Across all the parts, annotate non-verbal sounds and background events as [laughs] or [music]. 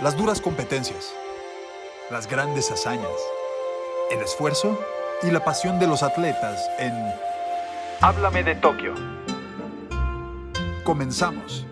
Las duras competencias, las grandes hazañas, el esfuerzo y la pasión de los atletas en Háblame de Tokio. Comenzamos.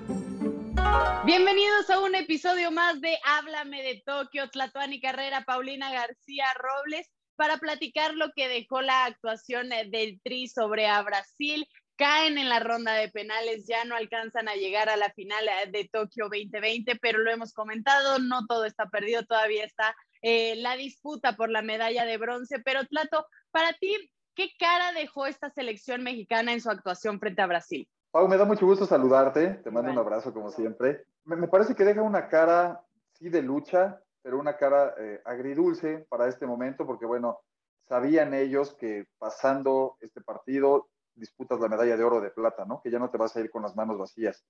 Bienvenidos a un episodio más de Háblame de Tokio, Tlatuani Carrera, Paulina García Robles, para platicar lo que dejó la actuación del Tri sobre a Brasil caen en la ronda de penales, ya no alcanzan a llegar a la final eh, de Tokio 2020, pero lo hemos comentado, no todo está perdido, todavía está eh, la disputa por la medalla de bronce, pero Tlato, para ti, ¿qué cara dejó esta selección mexicana en su actuación frente a Brasil? Pau, me da mucho gusto saludarte, te mando un abrazo como siempre. Me, parece que deja una cara, sí, de lucha, pero una cara eh, agridulce para este momento, porque bueno, sabían ellos que pasando este partido disputas la medalla de oro de plata, ¿no? Que ya no te vas a ir con las manos vacías.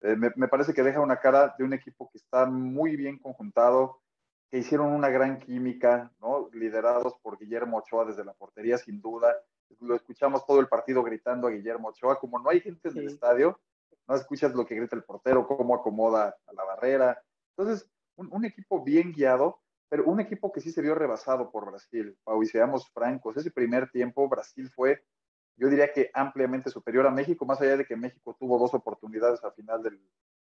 Eh, me, parece que deja una cara de un equipo que está muy bien conjuntado, que hicieron una gran química, ¿no? Liderados por Guillermo Ochoa desde la portería, sin duda. Lo escuchamos todo el partido gritando a Guillermo Ochoa. Como no hay gente en el estadio, no escuchas lo que grita el portero, cómo acomoda a la barrera. Entonces, un, un equipo bien guiado, pero un equipo que sí se vio rebasado por Brasil. Pau, y seamos francos, ese primer tiempo Brasil fue yo diría que ampliamente superior a México, más allá de que México tuvo dos oportunidades al final del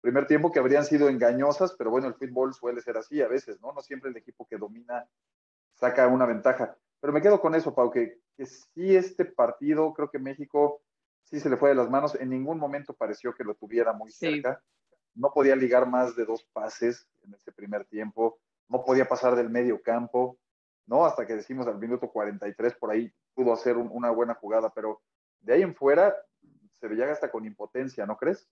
primer tiempo que habrían sido engañosas, pero bueno, el fútbol suele ser así a veces, ¿no? No siempre el equipo que domina saca una ventaja. Pero me quedo con eso, Pau, que, que sí este partido, creo que México sí se le fue de las manos, en ningún momento pareció que lo tuviera muy cerca. No podía ligar más de dos pases en ese primer tiempo, no podía pasar del medio campo, ¿no? Hasta que decimos al minuto 43 por ahí pudo hacer una buena jugada, pero de ahí en fuera se veía hasta con impotencia, ¿no crees?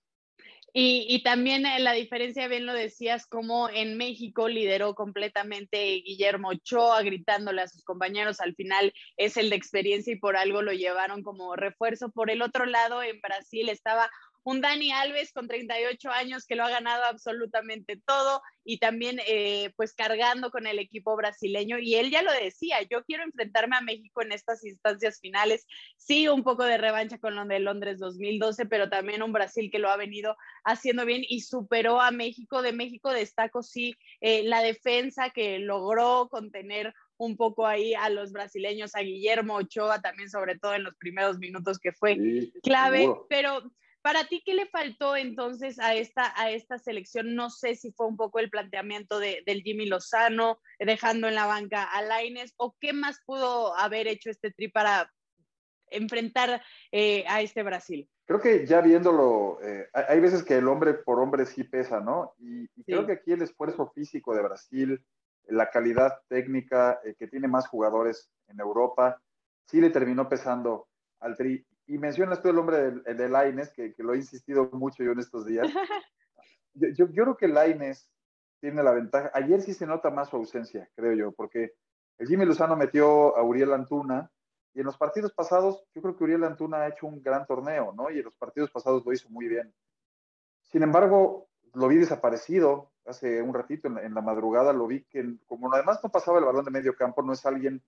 Y, y, también eh, la diferencia, bien lo decías, como en México lideró completamente Guillermo Ochoa, gritándole a sus compañeros, al final es el de experiencia y por algo lo llevaron como refuerzo. Por el otro lado, en Brasil estaba un Dani Alves con 38 años que lo ha ganado absolutamente todo y también eh, pues cargando con el equipo brasileño. Y él ya lo decía, yo quiero enfrentarme a México en estas instancias finales, sí, un poco de revancha con lo de Londres 2012, pero también un Brasil que lo ha venido haciendo bien y superó a México, de México destaco sí eh, la defensa que logró contener un poco ahí a los brasileños, a Guillermo Ochoa también, sobre todo en los primeros minutos que fue clave, pero para ti, ¿qué le faltó entonces a esta, a esta selección? No sé si fue un poco el planteamiento de, del Jimmy Lozano, dejando en la banca a Laines, o qué más pudo haber hecho este tri para enfrentar eh, a este Brasil. Creo que ya viéndolo, eh, hay veces que el hombre por hombre sí pesa, ¿no? Y, creo que aquí el esfuerzo físico de Brasil, la calidad técnica eh, que tiene más jugadores en Europa, sí le terminó pesando al Tri y mencionas tú el hombre de, de Laines, que, que, lo he insistido mucho yo en estos días. [laughs] Yo, yo, creo que Laines tiene la ventaja. Ayer sí se nota más su ausencia, creo yo, porque el Jimmy Lozano metió a Uriel Antuna y en los partidos pasados, yo creo que Uriel Antuna ha hecho un gran torneo, ¿no? Y en los partidos pasados lo hizo muy bien. Sin embargo, lo vi desaparecido hace un ratito en, en la madrugada, lo vi que como además no pasaba el balón de medio campo, no es alguien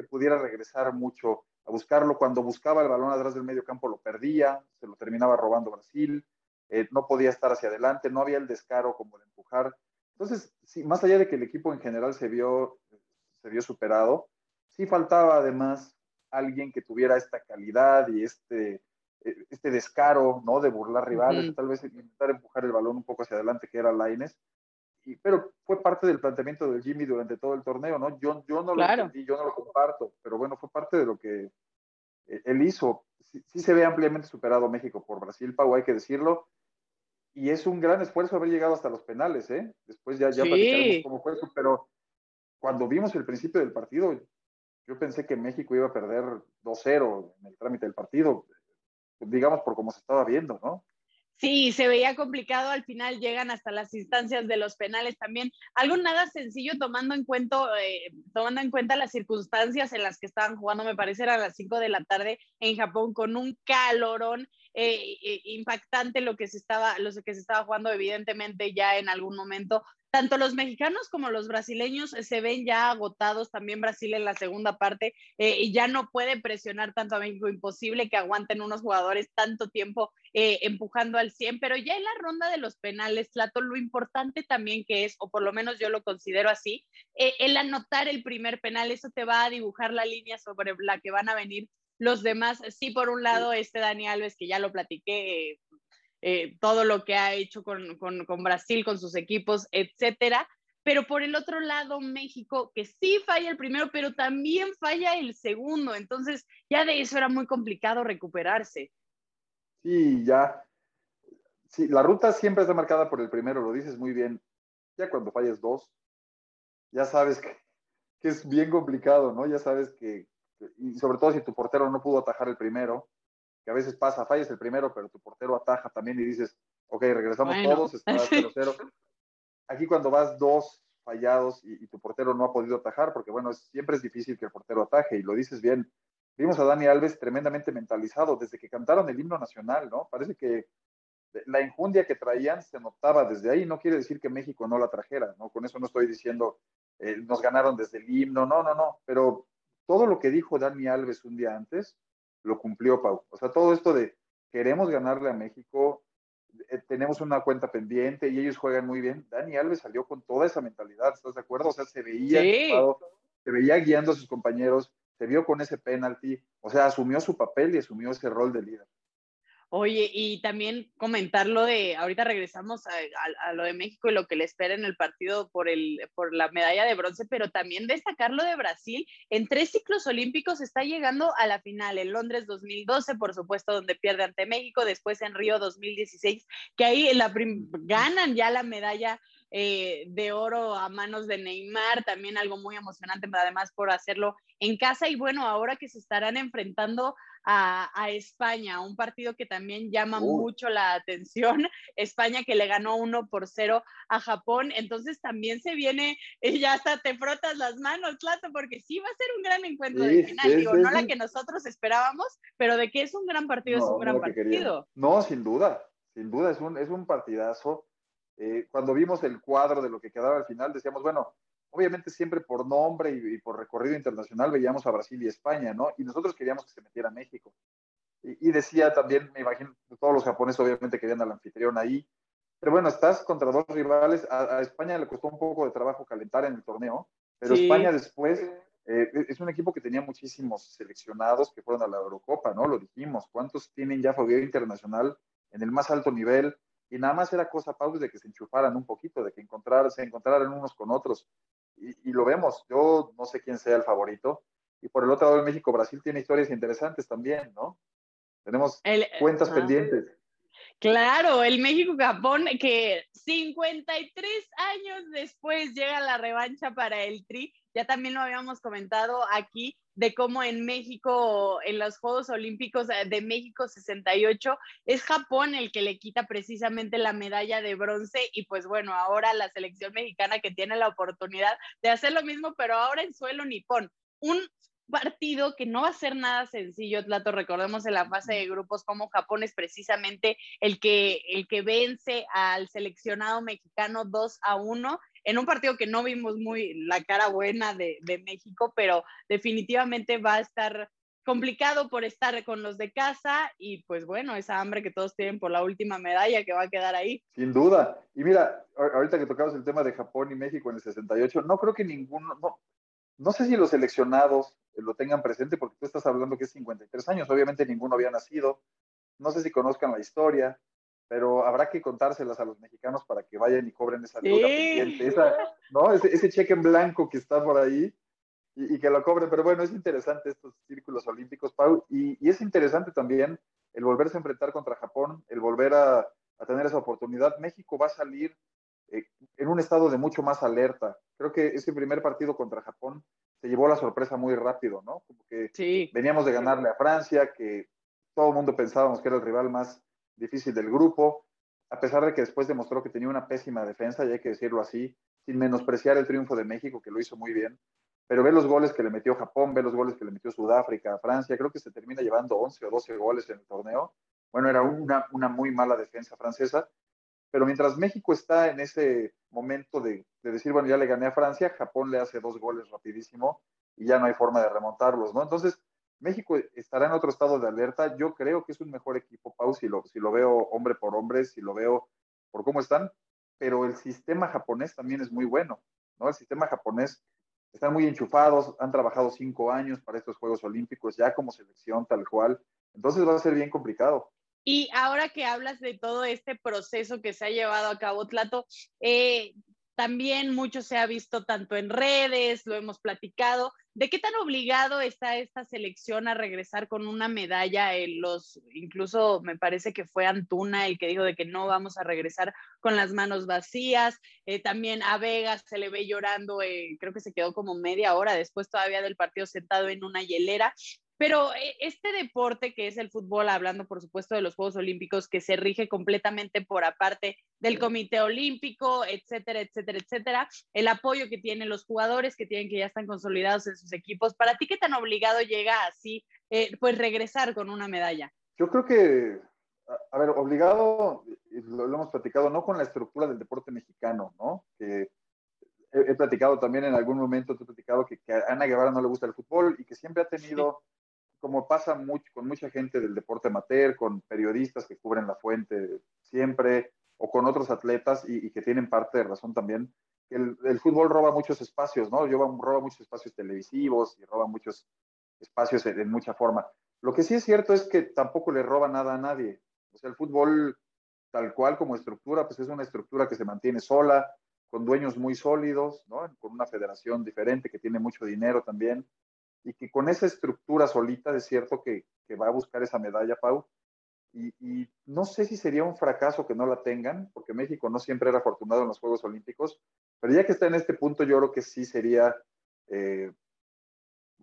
que pudiera regresar mucho a buscarlo. Cuando buscaba el balón atrás del medio campo lo perdía, se lo terminaba robando Brasil, eh, no podía estar hacia adelante, no había el descaro como de empujar. Entonces, sí, más allá de que el equipo en general se vio, se vio superado, sí faltaba además alguien que tuviera esta calidad y este, eh, este descaro, ¿no? De burlar rivales, tal vez intentar empujar el balón un poco hacia adelante, que era Laines pero fue parte del planteamiento del Jimmy durante todo el torneo, ¿no? Yo, yo no lo entendí, yo no lo comparto, pero bueno, fue parte de lo que eh, él hizo. Sí, se ve ampliamente superado México por Brasil, Pau, hay que decirlo. Y es un gran esfuerzo haber llegado hasta los penales, ¿eh? Después ya, ya sí. cómo fue eso, pero cuando vimos el principio del partido, yo pensé que México iba a perder 2-0 en el trámite del partido, digamos por cómo se estaba viendo, ¿no? Sí, se veía complicado, al final llegan hasta las instancias de los penales también. Algo nada sencillo tomando en cuenta, eh, tomando en cuenta las circunstancias en las que estaban jugando, me parece eran las 5 de la tarde en Japón con un calorón. eh, impactante lo que se estaba, lo que se estaba jugando, evidentemente ya en algún momento tanto los mexicanos como los brasileños se ven ya agotados, también Brasil en la segunda parte, eh, y ya no puede presionar tanto a México, imposible que aguanten unos jugadores tanto tiempo eh, empujando al 100, pero ya en la ronda de los penales, Plato, lo importante también que es, o por lo menos yo lo considero así, eh, el anotar el primer penal, eso te va a dibujar la línea sobre la que van a venir los demás. Sí, por un lado, este Dani Alves, que ya lo platiqué, eh, todo lo que ha hecho con, con, Brasil, con sus equipos, etcétera. Pero por el otro lado, México, que sí falla el primero, pero también falla el segundo. Entonces, ya de eso era muy complicado recuperarse. Sí, ya. Sí, la ruta siempre está marcada por el primero, lo dices muy bien. Ya cuando falles dos, ya sabes que es bien complicado, ¿no? Ya sabes que, y sobre todo si tu portero no pudo atajar el primero, que a veces pasa, falles el primero, pero tu portero ataja también y dices, ok, regresamos todos, está [laughs] 0-0. Aquí cuando vas dos fallados y, tu portero no ha podido atajar, porque bueno, siempre es difícil que el portero ataje, y lo dices bien, vimos a Dani Alves tremendamente mentalizado desde que cantaron el himno nacional, ¿no? Parece que la injundia que traían se notaba desde ahí, no quiere decir que México no la trajera, ¿no? Con eso no estoy diciendo, eh, nos ganaron desde el himno, no, no, no, pero todo lo que dijo Dani Alves un día antes, lo cumplió Pau. O sea, todo esto de queremos ganarle a México, eh, tenemos una cuenta pendiente y ellos juegan muy bien. Dani Alves salió con toda esa mentalidad, ¿estás de acuerdo? O sea, se veía, se veía guiando a sus compañeros, se vio con ese penalti, o sea, asumió su papel y asumió ese rol de líder. Oye, y también comentar lo de, ahorita regresamos a, lo de México y lo que le espera en el partido por, el, por la medalla de bronce, pero también destacar lo de Brasil. En tres ciclos olímpicos está llegando a la final, en Londres 2012, por supuesto, donde pierde ante México, después en Río 2016, que ahí la ganan ya la medalla eh, de oro a manos de Neymar, también algo muy emocionante, además por hacerlo en casa. Y bueno, ahora que se estarán enfrentando a, España, un partido que también llama mucho la atención, [laughs] España que le ganó uno por cero a Japón, entonces también se viene, y ya hasta te frotas las manos, Clato, porque sí va a ser un gran encuentro de final, digo, no la que nosotros esperábamos, pero de que es un gran partido, es un gran partido. No, sin duda, sin duda, es un, es un partidazo. Eh, cuando vimos el cuadro de lo que quedaba al final, decíamos, bueno, obviamente siempre por nombre y, por recorrido internacional veíamos a Brasil y España, ¿no? Y nosotros queríamos que se metiera México. Y, decía también, me imagino, todos los japoneses obviamente querían al anfitrión ahí. Pero bueno, estás contra dos rivales. A, España le costó un poco de trabajo calentar en el torneo, pero España después eh, es un equipo que tenía muchísimos seleccionados que fueron a la Eurocopa, ¿no? Lo dijimos. ¿Cuántos tienen ya fogueo internacional en el más alto nivel? Y nada más era cosa, Pau, de que se enchufaran un poquito, de que encontrar, se encontraran unos con otros y, lo vemos. Yo no sé quién sea el favorito. Y por el otro lado, el México, Brasil tiene historias interesantes también, ¿no? Tenemos cuentas pendientes. Claro, el México-Japón que 53 años después llega la revancha para el Tri. Ya también lo habíamos comentado aquí de cómo en México, en los Juegos Olímpicos de México 68, es Japón el que le quita precisamente la medalla de bronce y pues bueno, ahora la selección mexicana que tiene la oportunidad de hacer lo mismo, pero ahora en suelo nipón. Un partido que no va a ser nada sencillo, Tlato. Recordemos en la fase de grupos como Japón es precisamente el que, el que vence al seleccionado mexicano 2 a 1 en un partido que no vimos muy la cara buena de, México, pero definitivamente va a estar complicado por estar con los de casa y pues bueno, esa hambre que todos tienen por la última medalla que va a quedar ahí. Sin duda. Y mira, ahorita que tocamos el tema de Japón y México en el 68, no creo que ninguno, no, no sé si los seleccionados lo tengan presente porque tú estás hablando que es 53 años, obviamente ninguno había nacido, no sé si conozcan la historia, pero habrá que contárselas a los mexicanos para que vayan y cobren esa deuda pendiente, ¿no? Ese, cheque en blanco que está por ahí y, que lo cobren, pero bueno, es interesante estos círculos olímpicos, Pau, y, es interesante también el volverse a enfrentar contra Japón, el volver a, a tener esa oportunidad. México va a salir eh, en un estado de mucho más alerta. Creo que ese primer partido contra Japón se llevó la sorpresa muy rápido, ¿no? Como que veníamos de ganarle a Francia, que todo el mundo pensábamos que era el rival más difícil del grupo, a pesar de que después demostró que tenía una pésima defensa, y hay que decirlo así, sin menospreciar el triunfo de México, que lo hizo muy bien. Pero ve los goles que le metió Japón, ve los goles que le metió Sudáfrica, Francia, creo que se termina llevando 11 o 12 goles en el torneo. bueno, era una, una muy mala defensa francesa, pero mientras México está en ese momento de, de, decir, bueno, ya le gané a Francia, Japón le hace dos goles rapidísimo y ya no hay forma de remontarlos, ¿no? Entonces, México estará en otro estado de alerta. Yo creo que es un mejor equipo, Pau, si lo, si lo veo hombre por hombre, si lo veo por cómo están, pero el sistema japonés también es muy bueno, ¿no? El sistema japonés están muy enchufados, han trabajado cinco años para estos Juegos Olímpicos, ya como selección tal cual. Entonces va a ser bien complicado. Y ahora que hablas de todo este proceso que se ha llevado a cabo, Tlato, eh, también mucho se ha visto tanto en redes, lo hemos platicado, de qué tan obligado está esta selección a regresar con una medalla. En los, incluso me parece que fue Antuna el que dijo de que no vamos a regresar con las manos vacías. Eh, también a Vegas se le ve llorando, eh, creo que se quedó como media hora después todavía del partido sentado en una hielera. Pero eh, este deporte que es el fútbol, hablando por supuesto de los Juegos Olímpicos, que se rige completamente por aparte del Comité Olímpico, etcétera, etcétera, etcétera, el apoyo que tienen los jugadores que tienen que ya están consolidados en sus equipos, ¿para ti qué tan obligado llega así, eh, pues regresar con una medalla? Yo creo que, a, ver, obligado, lo, hemos platicado, no con la estructura del deporte mexicano, ¿no? Que he, platicado también en algún momento, te he platicado que, que, a Ana Guevara no le gusta el fútbol y que siempre ha tenido como pasa con mucha gente del deporte amateur, con periodistas que cubren la fuente siempre, o con otros atletas y, que tienen parte de razón también, que el, fútbol roba muchos espacios, ¿no? roba muchos espacios televisivos y roba muchos espacios en, mucha forma. Lo que sí es cierto es que tampoco le roba nada a nadie. O sea, el fútbol, tal cual como estructura, pues es una estructura que se mantiene sola, con dueños muy sólidos, ¿no? Con una federación diferente que tiene mucho dinero también y que con esa estructura solita es cierto que, que va a buscar esa medalla, Pau. Y, y, no sé si sería un fracaso que no la tengan, porque México no siempre era afortunado en los Juegos Olímpicos, pero ya que está en este punto, yo creo que sí sería, eh,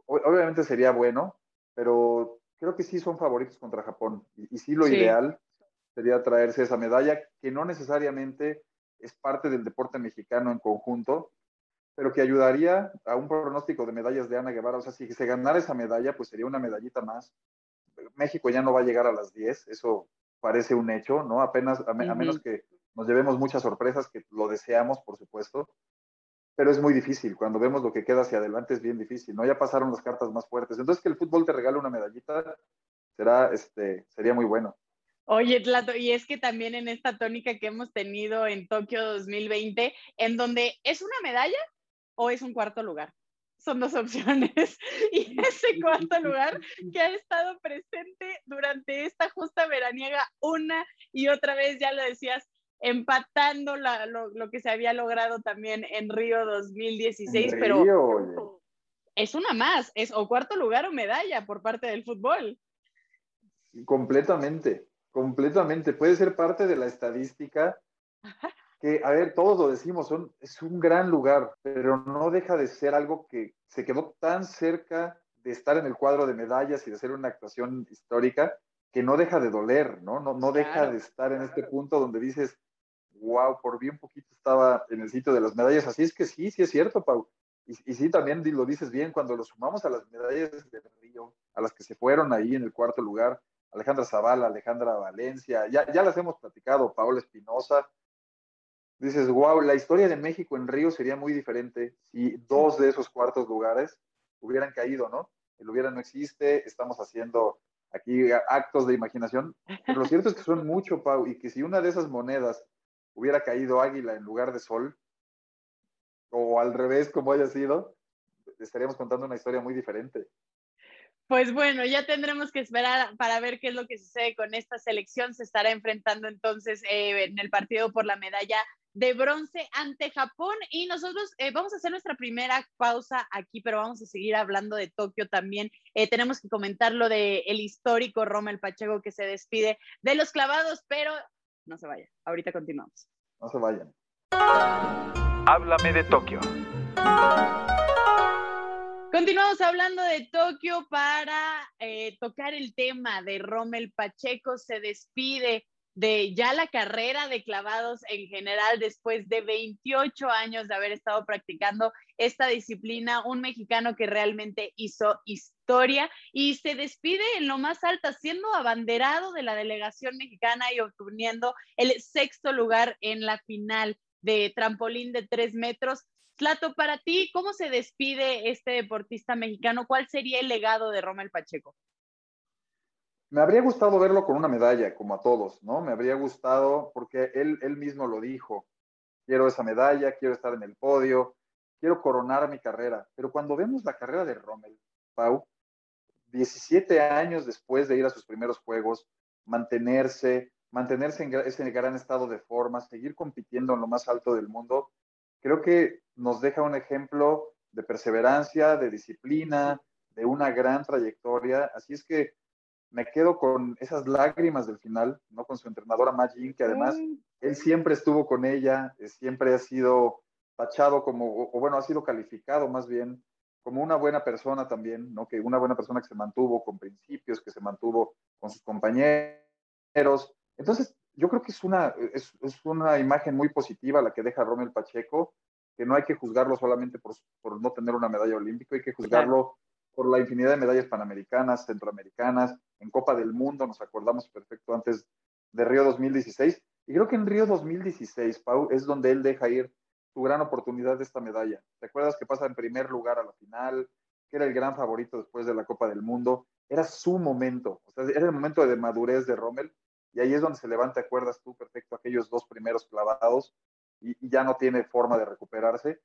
obviamente sería bueno, pero creo que sí son favoritos contra Japón. Y, y sí lo ideal sería traerse esa medalla, que no necesariamente es parte del deporte mexicano en conjunto, pero que ayudaría a un pronóstico de medallas de Ana Guevara. O sea, si se ganara esa medalla, pues sería una medallita más. México ya no va a llegar a las 10, eso parece un hecho, ¿no? Apenas, a, menos que nos llevemos muchas sorpresas, que lo deseamos, por supuesto, pero es muy difícil. Cuando vemos lo que queda hacia adelante es bien difícil, ¿no? Ya pasaron las cartas más fuertes. Entonces, que el fútbol te regale una medallita será, este, sería muy bueno. Oye, Tlato, y es que también en esta tónica que hemos tenido en Tokio 2020, en donde es una medalla, o es un cuarto lugar. Son dos [laughs] opciones. Y ese cuarto lugar que ha estado presente durante esta justa veraniega una y otra vez, ya lo decías, empatando lo, que se había logrado también en Río 2016, pero es una más, es o cuarto lugar o medalla por parte del fútbol. Completamente, completamente. Puede ser parte de la estadística que, a ver, todos lo decimos, son, es un gran lugar, pero no deja de ser algo que se quedó tan cerca de estar en el cuadro de medallas y de ser una actuación histórica, que no deja de doler, ¿no? No, no deja de estar en este punto donde dices, wow, por bien poquito estaba en el sitio de las medallas. Así es que sí, sí es cierto, Pau. Y, y, sí, también lo dices bien, cuando lo sumamos a las medallas de Río, a las que se fueron ahí en el cuarto lugar, Alejandra Zavala, Alejandra Valencia, ya, ya las hemos platicado, Paola Espinosa, dices, wow, la historia de México en Río sería muy diferente si dos de esos cuartos lugares hubieran caído, ¿no? El hubiera no existe, estamos haciendo aquí actos de imaginación, pero lo cierto es que son mucho, Pau, y que si una de esas monedas hubiera caído águila en lugar de sol, o al revés, como haya sido, estaríamos contando una historia muy diferente. Pues bueno, ya tendremos que esperar para ver qué es lo que sucede con esta selección. Se estará enfrentando entonces eh, en el partido por la medalla de bronce ante Japón y nosotros eh, vamos a hacer nuestra primera pausa aquí, pero vamos a seguir hablando de Tokio también. Eh, tenemos que comentar lo de el histórico Rommel Pacheco que se despide de los clavados, pero no se vayan. Ahorita continuamos. No se vayan. Háblame de Tokio. Continuamos hablando de Tokio para eh, tocar el tema de Rommel Pacheco. Se despide de ya la carrera de clavados en general después de 28 años de haber estado practicando esta disciplina, un mexicano que realmente hizo historia y se despide en lo más alto, siendo abanderado de la delegación mexicana y obteniendo el sexto lugar en la final de trampolín de tres metros. Slato, para ti, ¿cómo se despide este deportista mexicano? ¿Cuál sería el legado de Rommel Pacheco? Me habría gustado verlo con una medalla, como a todos, ¿no? Me habría gustado, porque él, él mismo lo dijo, quiero esa medalla, quiero estar en el podio, quiero coronar mi carrera. Pero cuando vemos la carrera de Rommel, Pau, 17 años después de ir a sus primeros juegos, mantenerse, mantenerse en ese gran estado de forma, seguir compitiendo en lo más alto del mundo, creo que nos deja un ejemplo de perseverancia, de disciplina, de una gran trayectoria. Así es que me quedo con esas lágrimas del final, ¿no? Con su entrenadora Magin, que además él siempre estuvo con ella, eh, siempre ha sido tachado como, o, bueno, ha sido calificado más bien como una buena persona también, ¿no? Que una buena persona que se mantuvo con principios, que se mantuvo con sus compañeros. Entonces, yo creo que es una, es, es una imagen muy positiva la que deja Romel Pacheco, que no hay que juzgarlo solamente por, por no tener una medalla olímpica, hay que juzgarlo por la infinidad de medallas panamericanas, centroamericanas, en Copa del Mundo, nos acordamos perfecto antes de Río 2016. Y creo que en Río 2016, Pau, es donde él deja ir su gran oportunidad de esta medalla. ¿Te acuerdas que pasa en primer lugar a la final? Que era el gran favorito después de la Copa del Mundo. Era su momento, o sea, era el momento de madurez de Rommel. Y ahí es donde se levanta, acuerdas tú perfecto, aquellos dos primeros clavados y, y ya no tiene forma de recuperarse.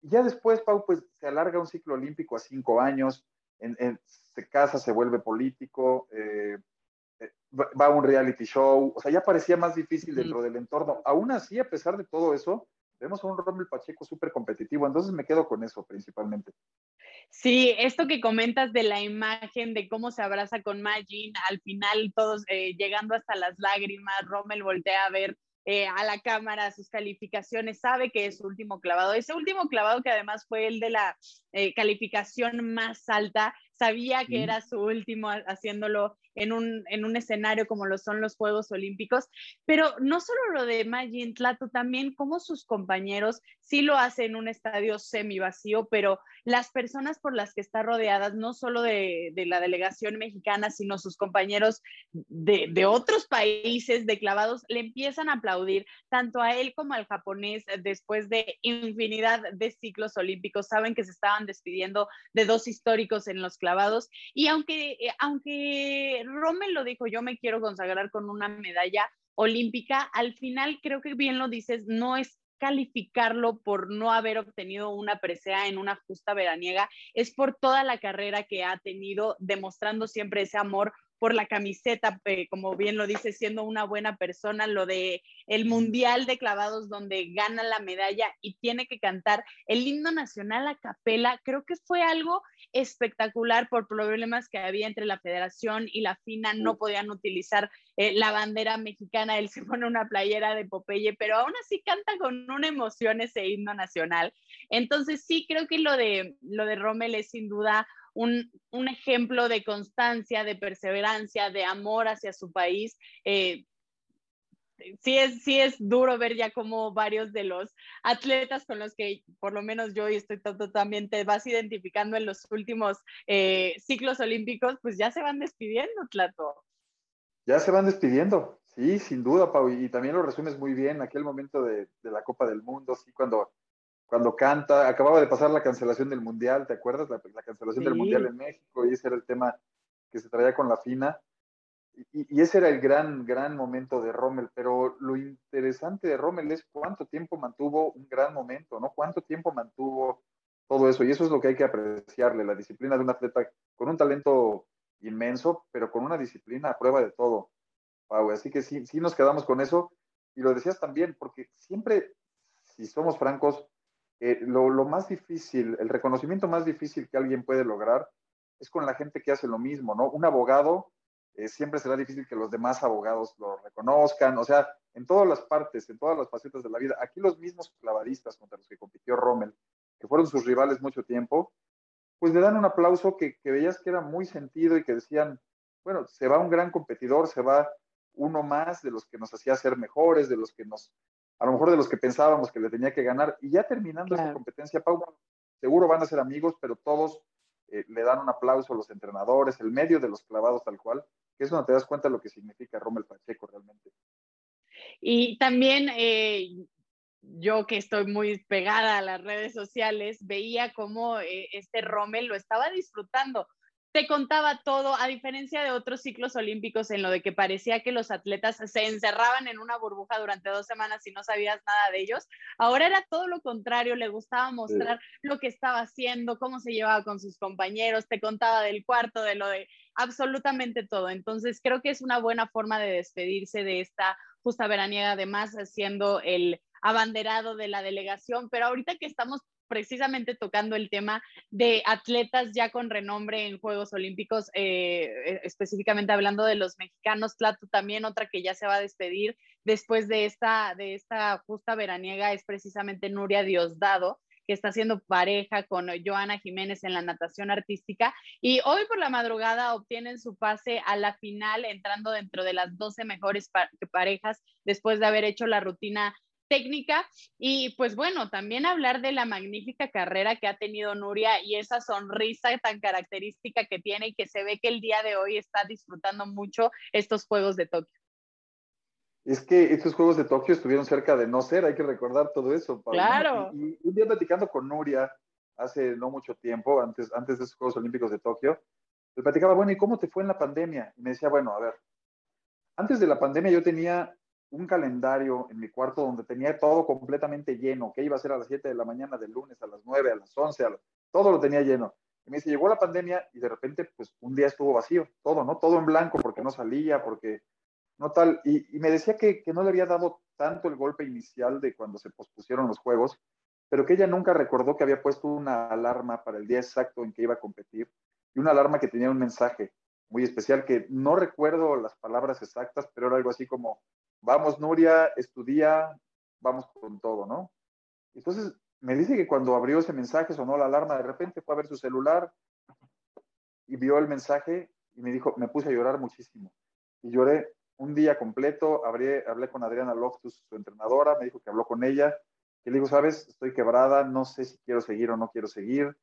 Y ya después, Pau, pues se alarga un ciclo olímpico a cinco años, se casa, se vuelve político, eh, eh, va a un reality show, o sea, ya parecía más difícil dentro del entorno. Aún así, a pesar de todo eso, vemos a un Rommel Pacheco súper competitivo, entonces me quedo con eso principalmente. Sí, esto que comentas de la imagen, de cómo se abraza con Magin, al final todos eh, llegando hasta las lágrimas, Rommel voltea a ver eh, a la cámara sus calificaciones, sabe que es su último clavado. Ese último clavado que además fue el de la eh, calificación más alta, sabía que era su último haciéndolo en un, en un escenario como lo son los Juegos Olímpicos, pero no solo lo de Magin Tlato, también como sus compañeros sí lo hacen en un estadio semi vacío, pero las personas por las que está rodeadas, no solo de, de la delegación mexicana, sino sus compañeros de, de, otros países de clavados, le empiezan a aplaudir tanto a él como al japonés después de infinidad de ciclos olímpicos. Saben que se estaban despidiendo de dos históricos en los clavados. Y aunque, aunque Rommel lo dijo, yo me quiero consagrar con una medalla olímpica, al final creo que bien lo dices, no es calificarlo por no haber obtenido una presea en una justa veraniega, es por toda la carrera que ha tenido, demostrando siempre ese amor por la camiseta, eh, como bien lo dice, siendo una buena persona, lo de el Mundial de Clavados donde gana la medalla y tiene que cantar el himno nacional a capela, creo que fue algo espectacular por problemas que había entre la federación y la FINA, no podían utilizar eh, la bandera mexicana, él se pone una playera de Popeye, pero aún así canta con una emoción ese himno nacional. Entonces sí, creo que lo de, lo de Rommel es sin duda un, ejemplo de constancia, de perseverancia, de amor hacia su país. Eh, sí es, sí es duro ver ya como varios de los atletas con los que por lo menos yo y estoy totalmente te vas identificando en los últimos eh, ciclos olímpicos, pues ya se van despidiendo, Tlato. Ya se van despidiendo, sí, sin duda, Pau, y también lo resumes muy bien, aquel momento de, de la Copa del Mundo, sí, cuando cuando canta, acababa de pasar la cancelación del Mundial, ¿te acuerdas? La, cancelación del Mundial en México, y ese era el tema que se traía con la FINA. Y, ese era el gran, gran momento de Rommel, pero lo interesante de Rommel es cuánto tiempo mantuvo un gran momento, ¿no? Cuánto tiempo mantuvo todo eso, y eso es lo que hay que apreciarle, la disciplina de un atleta con un talento inmenso, pero con una disciplina a prueba de todo, Pau. Así que sí, sí nos quedamos con eso, y lo decías también, porque siempre, si somos francos, eh, lo, más difícil, el reconocimiento más difícil que alguien puede lograr es con la gente que hace lo mismo, ¿no? Un abogado eh, siempre será difícil que los demás abogados lo reconozcan, o sea, en todas las partes, en todas las facetas de la vida. Aquí los mismos clavadistas contra los que compitió Rommel, que fueron sus rivales mucho tiempo, pues le dan un aplauso que, que veías que era muy sentido y que decían, bueno, se va un gran competidor, se va uno más de los que nos hacía ser mejores, de los que nos, a lo mejor de los que pensábamos que le tenía que ganar. Y ya terminando esta competencia, Pau, seguro van a ser amigos, pero todos eh, le dan un aplauso a los entrenadores, el medio de los clavados tal cual, que es donde te das cuenta de lo que significa Rommel Pacheco realmente. Y también eh, yo que estoy muy pegada a las redes sociales, veía cómo eh, este Rommel lo estaba disfrutando te contaba todo, a diferencia de otros ciclos olímpicos en lo de que parecía que los atletas se encerraban en una burbuja durante dos semanas y no sabías nada de ellos. Ahora era todo lo contrario, le gustaba mostrar lo que estaba haciendo, cómo se llevaba con sus compañeros, te contaba del cuarto, de lo de absolutamente todo. Entonces creo que es una buena forma de despedirse de esta justa veraniega, además siendo el abanderado de la delegación, pero ahorita que estamos precisamente tocando el tema de atletas ya con renombre en Juegos Olímpicos, eh, eh, específicamente hablando de los mexicanos, Tlatu también, otra que ya se va a despedir después de esta, de esta justa veraniega es precisamente Nuria Diosdado que está haciendo pareja con Joana Jiménez en la natación artística. Y hoy por la madrugada obtienen su pase a la final entrando dentro de las 12 mejores parejas después de haber hecho la rutina técnica y pues bueno, también hablar de la magnífica carrera que ha tenido Nuria y esa sonrisa tan característica que tiene y que se ve que el día de hoy está disfrutando mucho estos Juegos de Tokio. Es que estos Juegos de Tokio estuvieron cerca de no ser, hay que recordar todo eso. Claro. Y, un día platicando con Nuria hace no mucho tiempo, antes, antes de esos Juegos Olímpicos de Tokio, le platicaba, bueno, ¿y cómo te fue en la pandemia? Y me decía, bueno, a ver, antes de la pandemia yo tenía un calendario en mi cuarto donde tenía todo completamente lleno, que iba a ser a las 7 de la mañana del lunes, a las 9, a las 11, todo lo tenía lleno. Y me dice, llegó la pandemia y de repente, pues un día estuvo vacío, todo, ¿no? Todo en blanco porque no salía, porque no tal. Y, me decía que, que, no le había dado tanto el golpe inicial de cuando se pospusieron los juegos, pero que ella nunca recordó que había puesto una alarma para el día exacto en que iba a competir y una alarma que tenía un mensaje muy especial que no recuerdo las palabras exactas, pero era algo así como, vamos Nuria, estudia, vamos con todo, ¿no? Entonces me dice que cuando abrió ese mensaje sonó la alarma, de repente fue a ver su celular y vio el mensaje y me dijo, me puse a llorar muchísimo. Y lloré un día completo, hablé, hablé con Adriana Loftus, su entrenadora, me dijo que habló con ella, y le digo, sabes, estoy quebrada, no sé si quiero seguir o no quiero seguir,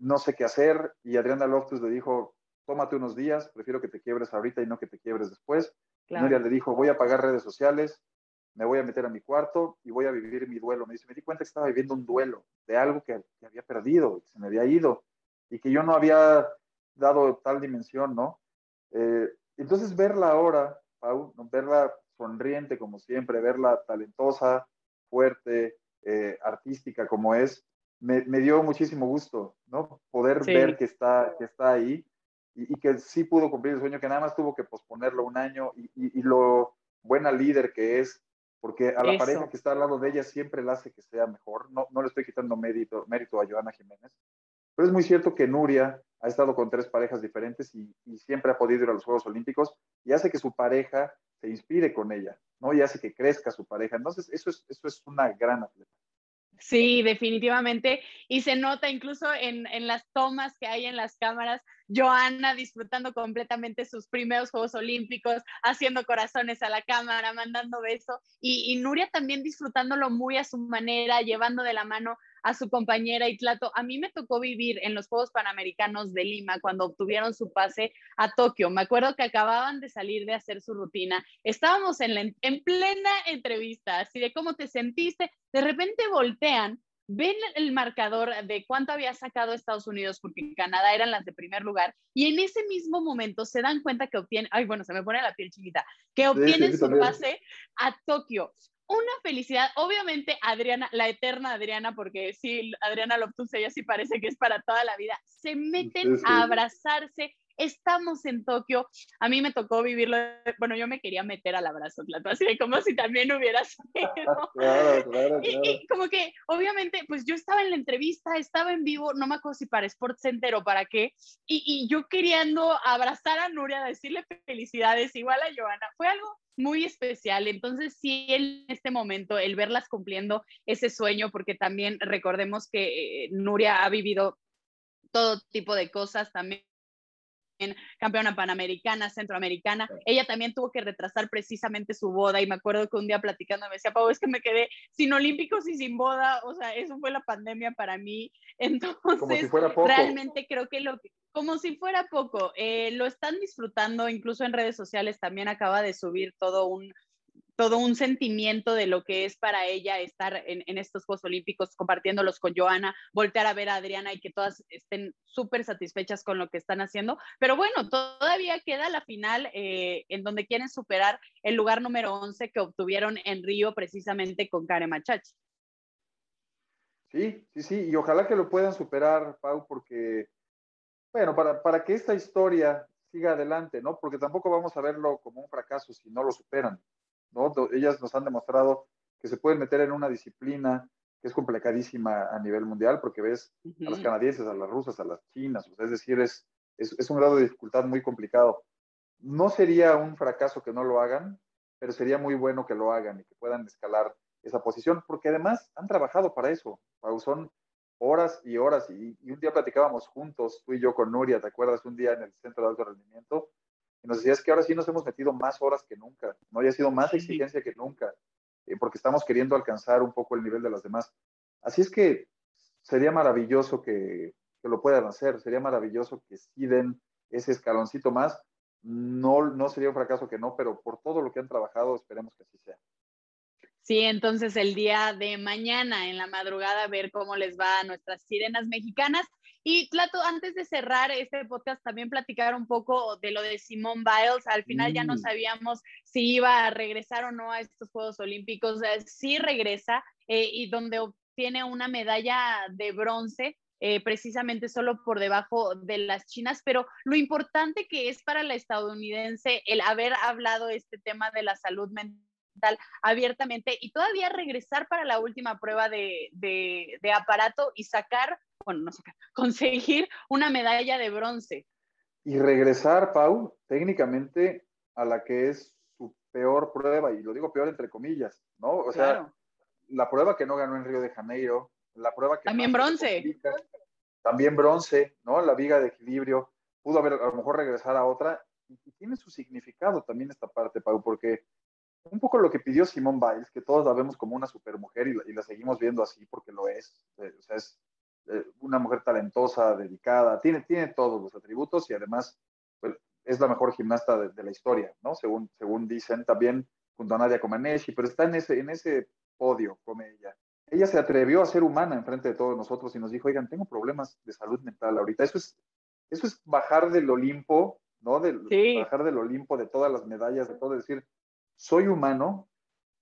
no sé qué hacer. Y Adriana Loftus le dijo, tómate unos días, prefiero que te quiebres ahorita y no que te quiebres después. Nuria le dijo, voy a pagar redes sociales, me voy a meter a mi cuarto y voy a vivir mi duelo. Me dice, me di cuenta que estaba viviendo un duelo de algo que, había perdido, que se me había ido y que yo no había dado tal dimensión, ¿no? Eh, entonces verla ahora, Pau, verla sonriente como siempre, verla talentosa, fuerte, eh, artística como es, me, dio muchísimo gusto, ¿no? Poder ver que está, que está ahí y, que sí pudo cumplir el sueño, que nada más tuvo que posponerlo un año y, lo buena líder que es, porque a la pareja que está al lado de ella siempre la hace que sea mejor. No, no le estoy quitando mérito, mérito a Joana Jiménez, pero es muy cierto que Nuria ha estado con tres parejas diferentes y, siempre ha podido ir a los Juegos Olímpicos y hace que su pareja se inspire con ella, ¿no? Y hace que crezca su pareja. Entonces, eso es, eso es una gran atleta. Sí, definitivamente. Y se nota incluso en, en, las tomas que hay en las cámaras, Joana disfrutando completamente sus primeros Juegos Olímpicos, haciendo corazones a la cámara, mandando besos. Y, y Nuria también disfrutándolo muy a su manera, llevando de la mano a su compañera Itlato. A mí me tocó vivir en los Juegos Panamericanos de Lima cuando obtuvieron su pase a Tokio. Me acuerdo que acababan de salir de hacer su rutina. Estábamos en, en plena entrevista, así de cómo te sentiste. De repente voltean ven el marcador de cuánto había sacado Estados Unidos, porque Canadá eran las de primer lugar, y en ese mismo momento se dan cuenta que obtienen, ay, bueno, se me pone la piel chiquita, que obtienen su pase a Tokio una felicidad. Obviamente, Adriana, la eterna Adriana, porque sí, Adriana Loptus, ella sí parece que es para toda la vida, se meten a abrazarse. Estamos en Tokio. A mí me tocó vivirlo. Bueno, yo me quería meter al abrazo, así de como si también hubiera [laughs] sido. [laughs] claro, claro, Y, como que, obviamente, pues yo estaba en la entrevista, estaba en vivo, no me acuerdo si para Sports Center o para qué, y, y yo queriendo abrazar a Nuria, decirle felicidades, igual a Joana. Fue algo muy especial. Entonces, sí, en este momento, el verlas cumpliendo ese sueño, porque también recordemos que eh, Nuria ha vivido todo tipo de cosas, también campeona panamericana, centroamericana. Ella también tuvo que retrasar precisamente su boda y me acuerdo que un día platicando me decía, Pau, es que me quedé sin olímpicos y sin boda, o sea, eso fue la pandemia para mí. [laughs] Entonces, realmente creo que lo que, como si fuera poco, eh, lo están disfrutando, incluso en redes sociales también acaba de subir todo un todo un sentimiento de lo que es para ella estar en, estos Juegos Olímpicos compartiéndolos con Joana, voltear a ver a Adriana y que todas estén súper satisfechas con lo que están haciendo. Pero bueno, todavía queda la final eh, en donde quieren superar el lugar número 11 que obtuvieron en Río precisamente con Kare Machachi. Sí, sí, sí, y ojalá que lo puedan superar, Pau, porque, bueno, para, para que esta historia siga adelante, ¿no? Porque tampoco vamos a verlo como un fracaso si no lo superan. Ellas nos han demostrado que se pueden meter en una disciplina que es complicadísima a nivel mundial, porque ves a las canadienses, a las rusas, a las chinas, es decir, es, es, un grado de dificultad muy complicado. No sería un fracaso que no lo hagan, pero sería muy bueno que lo hagan y que puedan escalar esa posición, porque además han trabajado para eso. Son horas y horas, y, y, un día platicábamos juntos, tú y yo con Nuria, ¿te acuerdas? Un día en el centro de alto rendimiento, y nos decías que ahora sí nos hemos metido más horas que nunca, no haya sido más exigencia que nunca, eh, porque estamos queriendo alcanzar un poco el nivel de las demás. Así es que sería maravilloso que, que lo puedan hacer, sería maravilloso que sí den ese escaloncito más. No, no sería un fracaso que no, pero por todo lo que han trabajado, esperemos que así sea. Sí, entonces el día de mañana en la madrugada ver cómo les va a nuestras sirenas mexicanas. Y Clato, antes de cerrar este podcast, también platicar un poco de lo de Simone Biles. Al final ya no mm. sabíamos si iba a regresar o no a estos Juegos Olímpicos. Sí regresa eh, y donde obtiene una medalla de bronce. Eh, precisamente solo por debajo de las chinas, pero lo importante que es para la estadounidense el haber hablado este tema de la salud mental abiertamente y todavía regresar para la última prueba de, de, aparato y sacar, bueno, no sacar, [laughs] conseguir una medalla de bronce. Y regresar, Pau, técnicamente a la que es su peor prueba, y lo digo peor entre comillas, ¿no? O sea, la prueba que no ganó en Río de Janeiro, la prueba que... También bronce. también bronce, ¿no? La viga de equilibrio, pudo haber a lo mejor regresar a otra, y tiene su significado también esta parte, Pau, porque un poco lo que pidió Simone Biles, que todos la vemos como una supermujer y la, y la seguimos viendo así porque lo es. Eh, o sea, es eh, una mujer talentosa, dedicada, tiene, tiene todos los atributos y además pues, es la mejor gimnasta de, la historia, ¿no? Según, según dicen también junto a Nadia Comaneci, pero está en ese, en ese podio con ella. Ella se atrevió a ser humana enfrente de todos nosotros y nos dijo, oigan, tengo problemas de salud mental ahorita. Eso es, eso es bajar del Olimpo, ¿no? Bajar del Olimpo de todas las medallas, de todo, decir, soy humano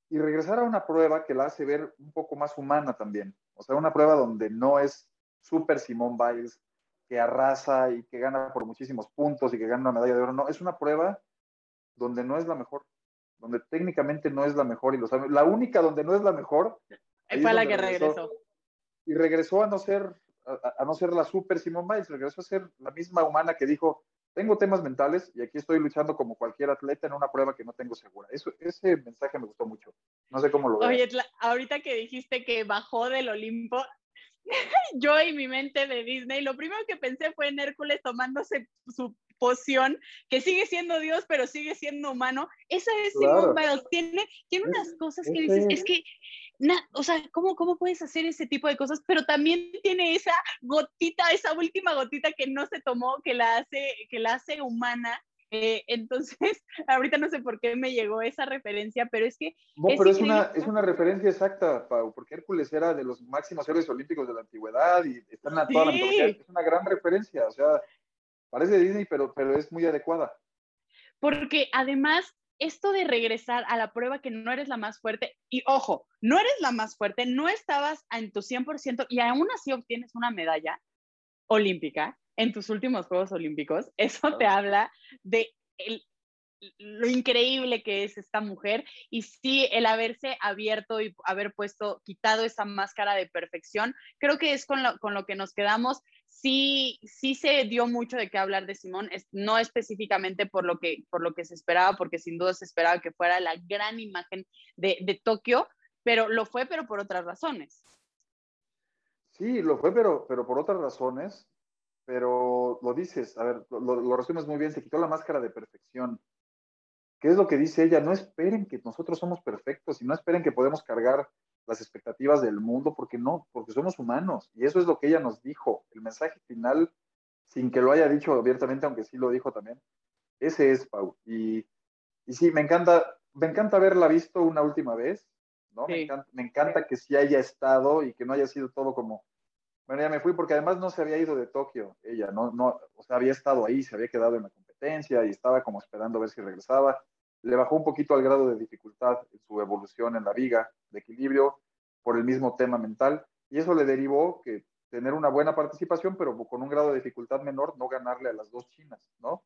y regresar a una prueba que la hace ver un poco más humana también. O sea, una prueba donde no es super Simón Biles, que arrasa y que gana por muchísimos puntos y que gana una medalla de oro. No, es una prueba donde no es la mejor, donde técnicamente no es la mejor y lo sabe. La única donde no es la mejor. Fue la que regresó, Y regresó a no ser, a, no ser la super Simón Biles, regresó a ser la misma humana que dijo, tengo temas mentales y aquí estoy luchando como cualquier atleta en una prueba que no tengo segura. Eso, ese mensaje me gustó mucho. No sé cómo lo veo. Oye, ahorita que dijiste que bajó del Olimpo, [laughs] yo y mi mente de Disney, lo primero que pensé fue en Hércules tomándose su poción, que sigue siendo Dios, pero sigue siendo humano. Esa es Simone Biles. Tiene, tiene unas cosas que dices, es que o sea, ¿cómo, ¿cómo puedes hacer ese tipo de cosas? Pero también tiene esa gotita, esa última gotita que no se tomó, que la hace, que la hace humana. Eh, entonces, [laughs] ahorita no sé por qué me llegó esa referencia, pero es que... No, pero es una, es una referencia exacta, Pau, porque Hércules era de los máximos héroes olímpicos de la antigüedad y está en toda la mitología. Es una gran referencia, o sea, parece Disney, pero, pero es muy adecuada. Porque además esto de regresar a la prueba que no eres la más fuerte, y ojo, no eres la más fuerte, no estabas en tu 100% y aún así obtienes una medalla olímpica en tus últimos Juegos Olímpicos, [laughs] eso te habla de lo increíble que es esta mujer y sí, el haberse abierto y haber puesto, quitado esa máscara de perfección, creo que es con lo, con lo que nos quedamos sí, sí se dio mucho de qué hablar de Simón, no específicamente por lo, que, por lo que se esperaba, porque sin duda se esperaba que fuera la gran imagen de, de Tokio, pero lo fue, pero por otras razones. Sí, lo fue, pero, pero por otras razones. Pero lo dices, a ver, lo, lo resumes muy bien, se quitó la máscara de perfección. ¿Qué es lo que dice ella? No esperen que nosotros somos perfectos y no esperen que podemos cargar las expectativas del mundo, porque no, porque somos humanos. Y eso es lo que ella nos dijo. El mensaje final, sin que lo haya dicho abiertamente, aunque sí lo dijo también, ese es, Pau. Y, y sí, me encanta, me encanta haberla visto una última vez, ¿no? Me, encanta, me, encanta, que sí haya estado y que no haya sido todo como, bueno, ya me fui, porque además no se había ido de Tokio, ella, no, no, o sea, había estado ahí, se había quedado en la competencia y estaba como esperando a ver si regresaba le bajó un poquito al grado de dificultad en su evolución en la viga de equilibrio por el mismo tema mental y eso le derivó que tener una buena participación, pero con un grado de dificultad menor, no ganarle a las dos chinas, ¿no?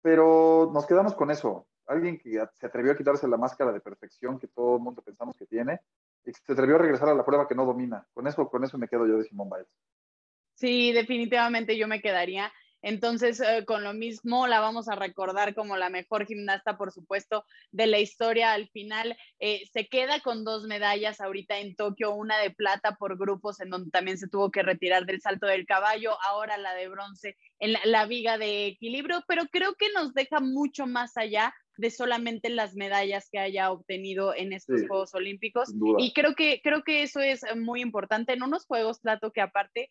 Pero nos quedamos con eso. Alguien que se atrevió a quitarse la máscara de perfección que todo el mundo pensamos que tiene y se atrevió a regresar a la prueba que no domina. Con eso, con eso me quedo yo de Simón Biles. Sí, definitivamente yo me quedaría entonces, eh, con lo mismo, la vamos a recordar como la mejor gimnasta, por supuesto, de la historia. Al final, eh, se queda con dos medallas ahorita en Tokio, una de plata por grupos, en donde también se tuvo que retirar del salto del caballo, ahora la de bronce en la, viga de equilibrio, pero creo que nos deja mucho más allá de solamente las medallas que haya obtenido en estos Juegos Olímpicos. Y creo que, creo que eso es muy importante en unos Juegos, Plato, que aparte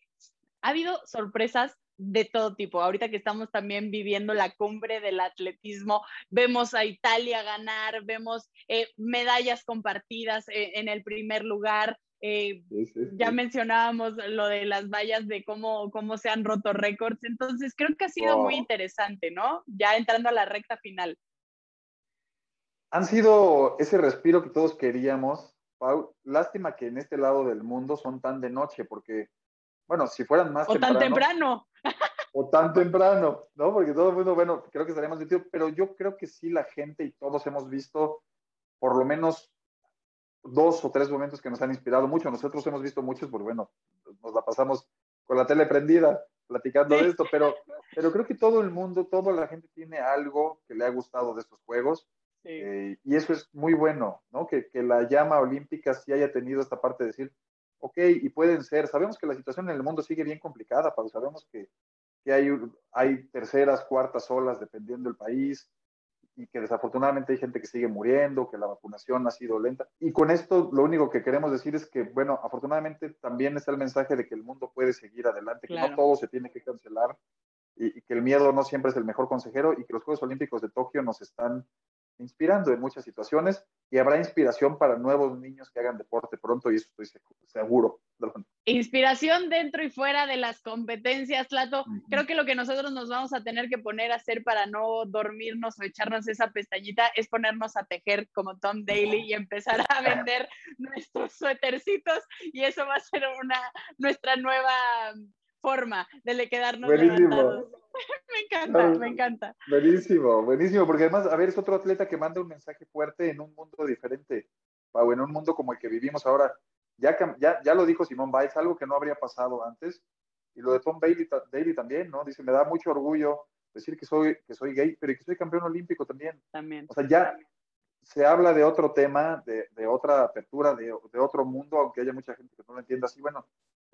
ha habido sorpresas de todo tipo. Ahorita que estamos también viviendo la cumbre del atletismo, vemos a Italia ganar, vemos eh, medallas compartidas eh, en el primer lugar. Eh, ya mencionábamos lo de las vallas de cómo, cómo se han roto récords. Entonces, creo que ha sido muy interesante, ¿no? Ya entrando a la recta final. Han sido ese respiro que todos queríamos. Lástima que en este lado del mundo son tan de noche, porque bueno, si fueran más. O tan temprano. O tan temprano, ¿no? Porque todo el mundo, bueno, creo que estaríamos metidos, pero yo creo que sí la gente y todos hemos visto por lo menos dos o tres momentos que nos han inspirado mucho. Nosotros hemos visto muchos, porque bueno, nos la pasamos con la tele prendida platicando de esto, pero, pero creo que todo el mundo, toda la gente tiene algo que le ha gustado de estos juegos. Eh, y eso es muy bueno, ¿no? Que, que, la llama olímpica sí haya tenido esta parte de decir, ok, y pueden ser, sabemos que la situación en el mundo sigue bien complicada, pero sabemos que, que hay, hay terceras, cuartas olas dependiendo del país y que desafortunadamente hay gente que sigue muriendo, que la vacunación ha sido lenta. Y con esto lo único que queremos decir es que, bueno, afortunadamente también está el mensaje de que el mundo puede seguir adelante, que no todo se tiene que cancelar y, y, que el miedo no siempre es el mejor consejero y que los Juegos Olímpicos de Tokio nos están inspirando en muchas situaciones y habrá inspiración para nuevos niños que hagan deporte pronto y eso estoy seguro. Inspiración dentro y fuera de las competencias, Lato. Creo que lo que nosotros nos vamos a tener que poner a hacer para no dormirnos o echarnos esa pestañita es ponernos a tejer como Tom Daly y empezar a vender nuestros suétercitos y eso va a ser una nuestra nueva forma de quedarnos levantados. [laughs] me encanta, me encanta. Buenísimo, buenísimo, porque además, a ver, es otro atleta que manda un mensaje fuerte en un mundo diferente, Pau, en un mundo como el que vivimos ahora. Ya, ya, ya lo dijo Simón Biles, algo que no habría pasado antes, y lo de Tom Bailey, Daly también, ¿no? Dice, me da mucho orgullo decir que soy, que soy gay, pero que soy campeón olímpico también. También. O sea, ya se habla de otro tema, de, de otra apertura, de, de, otro mundo, aunque haya mucha gente que no lo entienda así. Bueno,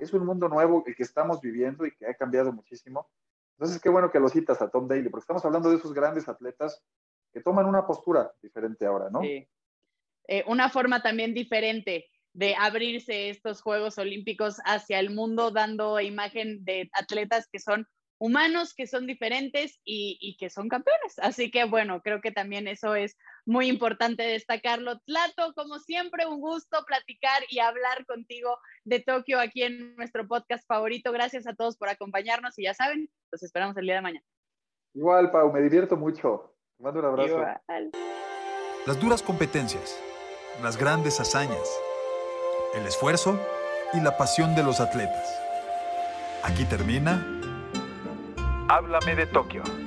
es un mundo nuevo el que estamos viviendo y que ha cambiado muchísimo. Entonces, qué bueno que lo citas a Tom Daly, porque estamos hablando de esos grandes atletas que toman una postura diferente ahora, ¿no? Sí. Eh, una forma también diferente de abrirse estos Juegos Olímpicos hacia el mundo, dando imagen de atletas que son humanos, que son diferentes y, y, que son campeones. Así que bueno, creo que también eso es muy importante destacarlo. Tlato, como siempre, un gusto platicar y hablar contigo de Tokio aquí en nuestro podcast favorito. Gracias a todos por acompañarnos y ya saben, los esperamos el día de mañana. Igual, Pau, me divierto mucho. Te mando un abrazo. Igual. Las duras competencias, las grandes hazañas, el esfuerzo y la pasión de los atletas. Aquí termina Háblame de Tokio.